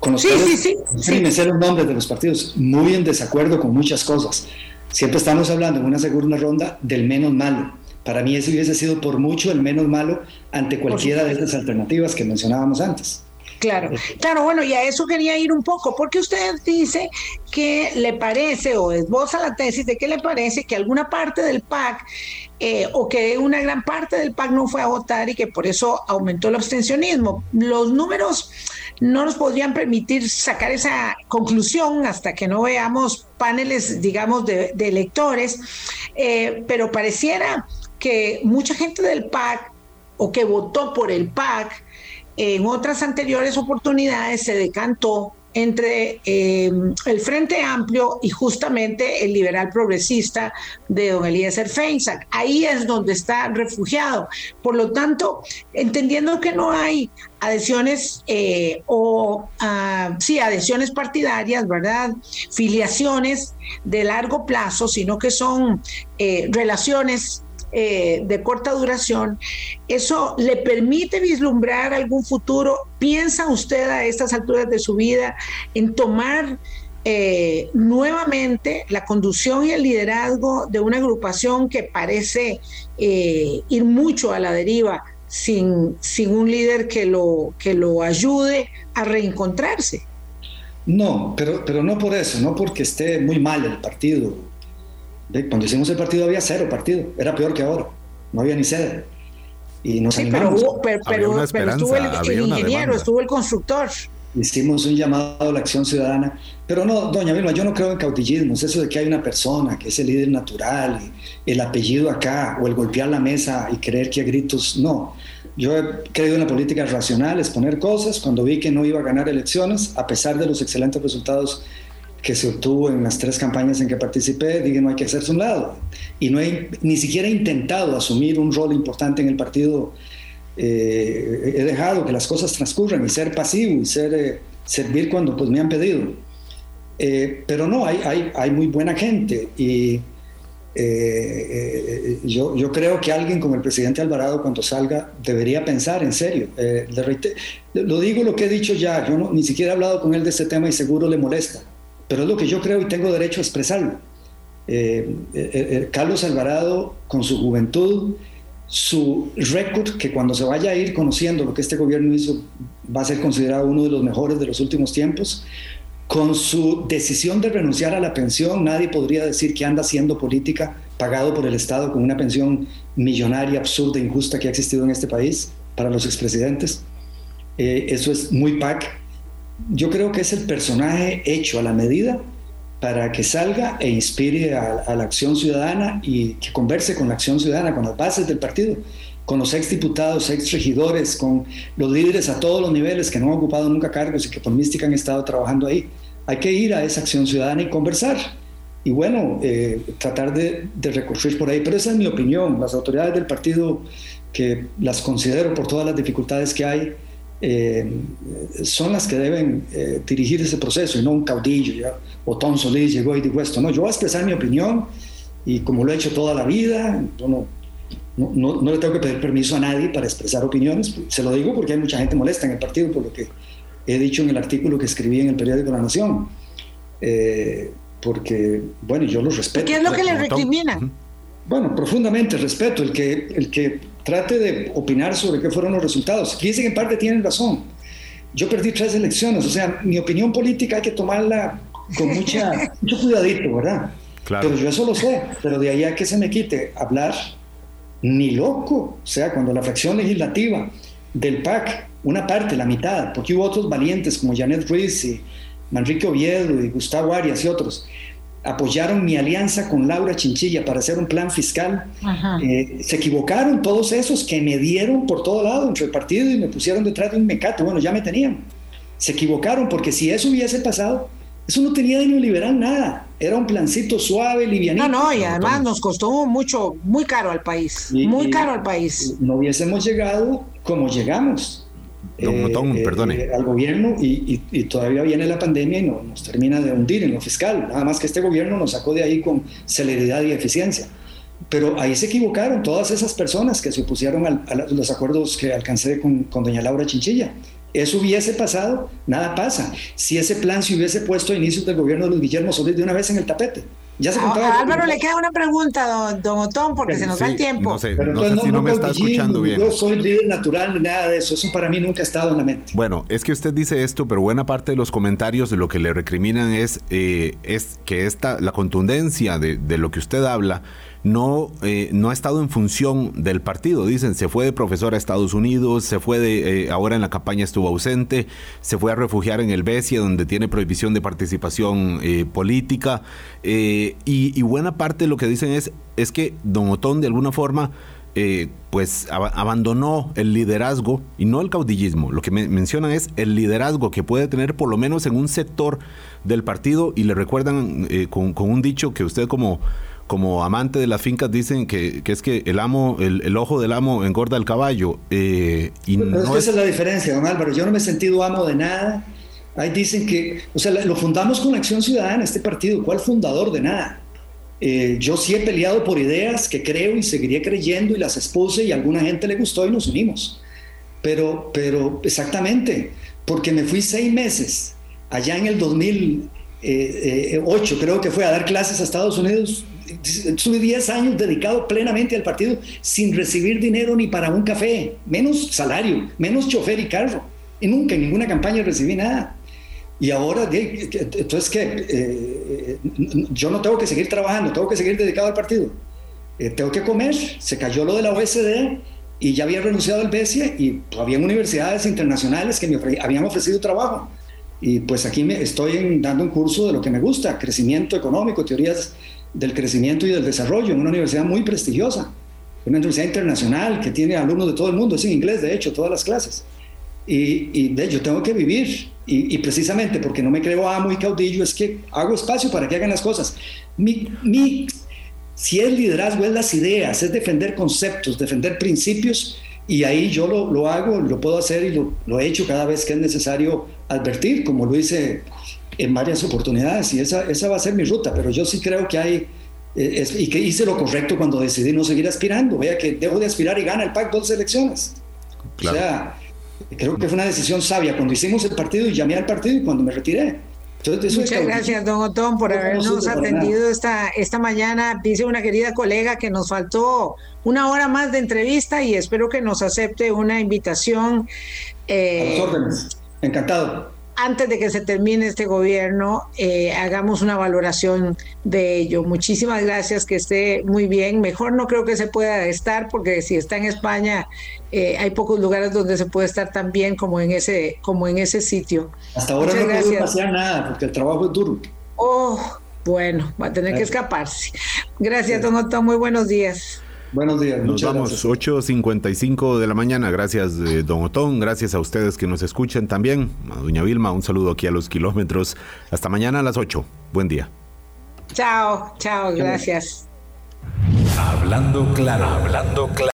con los cuales sí, sí, sí, los nombres de los partidos, muy en desacuerdo con muchas cosas. Siempre estamos hablando en una segunda ronda del menos malo para mí eso hubiese sido por mucho el menos malo ante cualquiera de estas alternativas que mencionábamos antes. Claro, claro, bueno, y a eso quería ir un poco, porque usted dice que le parece o esboza la tesis de que le parece que alguna parte del PAC eh, o que una gran parte del PAC no fue a votar y que por eso aumentó el abstencionismo. Los números no nos podrían permitir sacar esa conclusión hasta que no veamos paneles, digamos, de, electores, eh, pero pareciera que mucha gente del PAC o que votó por el PAC en otras anteriores oportunidades se decantó entre eh, el Frente Amplio y justamente el liberal progresista de don Eliezer Feinsack. Ahí es donde está refugiado. Por lo tanto, entendiendo que no hay adhesiones eh, o, uh, sí, adhesiones partidarias, ¿verdad? Filiaciones de largo plazo, sino que son eh, relaciones eh, de corta duración, ¿eso le permite vislumbrar algún futuro? ¿Piensa usted a estas alturas de su vida en tomar eh, nuevamente la conducción y el liderazgo de una agrupación que parece eh, ir mucho a la deriva sin, sin un líder que lo, que lo ayude a reencontrarse? No, pero, pero no por eso, no porque esté muy mal el partido cuando hicimos el partido había cero partido, era peor que ahora, no había ni sede. Y nos animamos. Pero, pero, estuvo el, ingeniero, estuvo el constructor. Hicimos un llamado a la acción ciudadana, pero no, doña Vilma, yo no creo en cautillismo, es eso de que hay una persona que es el líder natural, el apellido acá, o el golpear la mesa y creer que a gritos, no. Yo he creído en la política racional, es poner cosas, cuando vi que no iba a ganar elecciones, a pesar de los excelentes resultados que se obtuvo en las tres campañas en que participé, dije no hay que hacerse un lado. Y no he ni siquiera intentado asumir un rol importante en el partido. Eh, he dejado que las cosas transcurran y ser pasivo y ser, eh, servir cuando pues, me han pedido. Eh, pero no, hay, hay, hay, muy buena gente y yo, yo, creo que alguien como el presidente Alvarado cuando salga debería pensar en serio. lo digo lo que he dicho ya, yo no, ni siquiera he hablado con él de este tema y seguro le molesta pero es lo que yo creo y tengo derecho a expresarlo. Eh, eh, eh, Carlos Alvarado, con su juventud, su récord, que cuando se vaya a ir conociendo lo que este gobierno hizo, va a ser considerado uno de los mejores de los últimos tiempos. Con su decisión de renunciar a la pensión, nadie podría decir que anda haciendo política pagado por el Estado con una pensión millonaria, absurda, injusta que ha existido en este país para los expresidentes. Eso es muy PAC. Yo creo que es el personaje hecho a la medida para que salga e inspire a, la acción ciudadana y que converse con la acción ciudadana, con las bases del partido, con los exdiputados, exregidores, con los líderes a todos los niveles que no han ocupado nunca cargos y que por mística han estado trabajando ahí. Hay que ir a esa acción ciudadana y conversar. Y bueno, eh, tratar de, de recurrir por ahí. Pero esa es mi opinión. Las autoridades del partido, que las considero por todas las dificultades que hay, eh, son las que deben eh, dirigir ese proceso y no un caudillo. ¿ya? O Tom Solís llegó y dijo esto. No, yo voy a expresar mi opinión y como lo he hecho toda la vida, yo no, no, no, le tengo que pedir permiso a nadie para expresar opiniones. Se lo digo porque hay mucha gente molesta en el partido por lo que he dicho en el artículo que escribí en el periódico La Nación. Eh, porque, bueno, yo los respeto. ¿Qué es lo que le recriminan? Bueno, profundamente respeto el que, el que trate de opinar sobre qué fueron los resultados. Fíjense que en parte tienen razón. Yo perdí tres elecciones, o sea, mi opinión política hay que tomarla con mucha, mucho cuidadito, ¿verdad? Claro. Pero yo eso lo sé, pero de ahí a que se me quite hablar, ni loco. O sea, cuando la fracción legislativa del PAC, una parte, la mitad, porque hubo otros valientes como Janet Ruiz y Manrique Oviedo y Gustavo Arias y otros, apoyaron mi alianza con Laura Chinchilla para hacer un plan fiscal. Eh, se equivocaron todos esos que me dieron por todo lado entre el partido y me pusieron detrás de un mecate. Bueno, ya me tenían. Se equivocaron porque si eso hubiese pasado, eso no tenía de neoliberal nada. Era un plancito suave, livianito. No, no, y además nos costó mucho, muy caro al país. muy caro al país. No hubiésemos llegado como llegamos. Don eh, perdone. Eh, al gobierno y, todavía viene la pandemia y no, nos termina de hundir en lo fiscal. Nada más que este gobierno nos sacó de ahí con celeridad y eficiencia. Pero ahí se equivocaron todas esas personas que se opusieron a los acuerdos que alcancé con, con doña Laura Chinchilla. Eso hubiese pasado, nada pasa. Si ese plan se hubiese puesto a inicios del gobierno de Luis Guillermo Solís de una vez en el tapete. Ya se a Álvaro le queda una pregunta, don, Otón, porque se nos da el tiempo. No sé, no sé si no, me está escuchando bien. Yo soy líder natural, ni nada de eso. Eso para mí nunca ha estado en la mente. Bueno, es que usted dice esto, pero buena parte de los comentarios de lo que le recriminan es, eh, es que esta, la contundencia de, de lo que usted habla no, eh, no ha estado en función del partido. Dicen, se fue de profesor a Estados Unidos, se fue de, eh, ahora en la campaña estuvo ausente, se fue a refugiar en el Besia, donde tiene prohibición de participación eh, política. Y, buena parte de lo que dicen es, es que Don Otón de alguna forma... pues abandonó el liderazgo y no el caudillismo. Lo que mencionan es el liderazgo que puede tener por lo menos en un sector del partido y le recuerdan con, un dicho que usted como como amante de las fincas dicen que, es que el amo, el, ojo del amo engorda el caballo. Eh, y Pero es que esa es la diferencia, don Álvaro. Yo no me he sentido amo de nada. Ahí dicen que, o sea, lo fundamos con Acción Ciudadana, este partido. ¿Cuál fundador de nada? Eh, yo sí he peleado por ideas que creo y seguiría creyendo y las expuse y a alguna gente le gustó y nos unimos. Pero, pero exactamente, porque me fui seis meses allá en el 2008, eh, creo que fue a dar clases a Estados Unidos Estuve 10 años dedicado plenamente al partido sin recibir dinero ni para un café, menos salario, menos chofer y carro. Y nunca en ninguna campaña recibí nada. Y ahora, entonces, ¿qué? Eh, yo no tengo que seguir trabajando, tengo que seguir dedicado al partido. Eh, tengo que comer. Se cayó lo de la OSD y ya había renunciado al BESIA y había universidades internacionales que me habían ofrecido trabajo. Y pues aquí me estoy dando un curso de lo que me gusta, crecimiento económico, teorías del crecimiento y del desarrollo en una universidad muy prestigiosa, una universidad internacional que tiene alumnos de todo el mundo, es en inglés, de hecho, todas las clases. Y, de hecho tengo que vivir, y, precisamente porque no me creo amo y caudillo, es que hago espacio para que hagan las cosas. Si es liderazgo, es las ideas, es defender conceptos, defender principios, y ahí yo lo, lo hago, lo puedo hacer y lo, lo, he hecho cada vez que es necesario advertir, como lo hice en varias oportunidades y esa, esa va a ser mi ruta, pero yo sí creo que hay, eh, y que hice lo correcto cuando decidí no seguir aspirando, vea que dejo de aspirar y gana el PAC dos elecciones. O sea, creo que fue una decisión sabia cuando hicimos el partido y llamé al partido y cuando me retiré. Muchas gracias, don Otón, por habernos atendido esta, esta mañana. Dice una querida colega que nos faltó una hora más de entrevista y espero que nos acepte una invitación. Eh, a órdenes. Encantado antes de que se termine este gobierno, eh, hagamos una valoración de ello. Muchísimas gracias, que esté muy bien. Mejor no creo que se pueda estar, porque si está en España, eh, hay pocos lugares donde se puede estar tan bien como en ese, como en ese sitio. Hasta ahora no puedo pasear nada, porque el trabajo es duro. Oh, bueno, va a tener que escaparse. Gracias, don Otto. Muy buenos días. Buenos días. Nos vamos, 8.55 de la mañana. Gracias, eh, don Otón. Gracias a ustedes que nos escuchan también. A doña Vilma, un saludo aquí a los kilómetros. Hasta mañana a las 8. Buen día. Chao, chao, gracias. Hablando claro, hablando claro.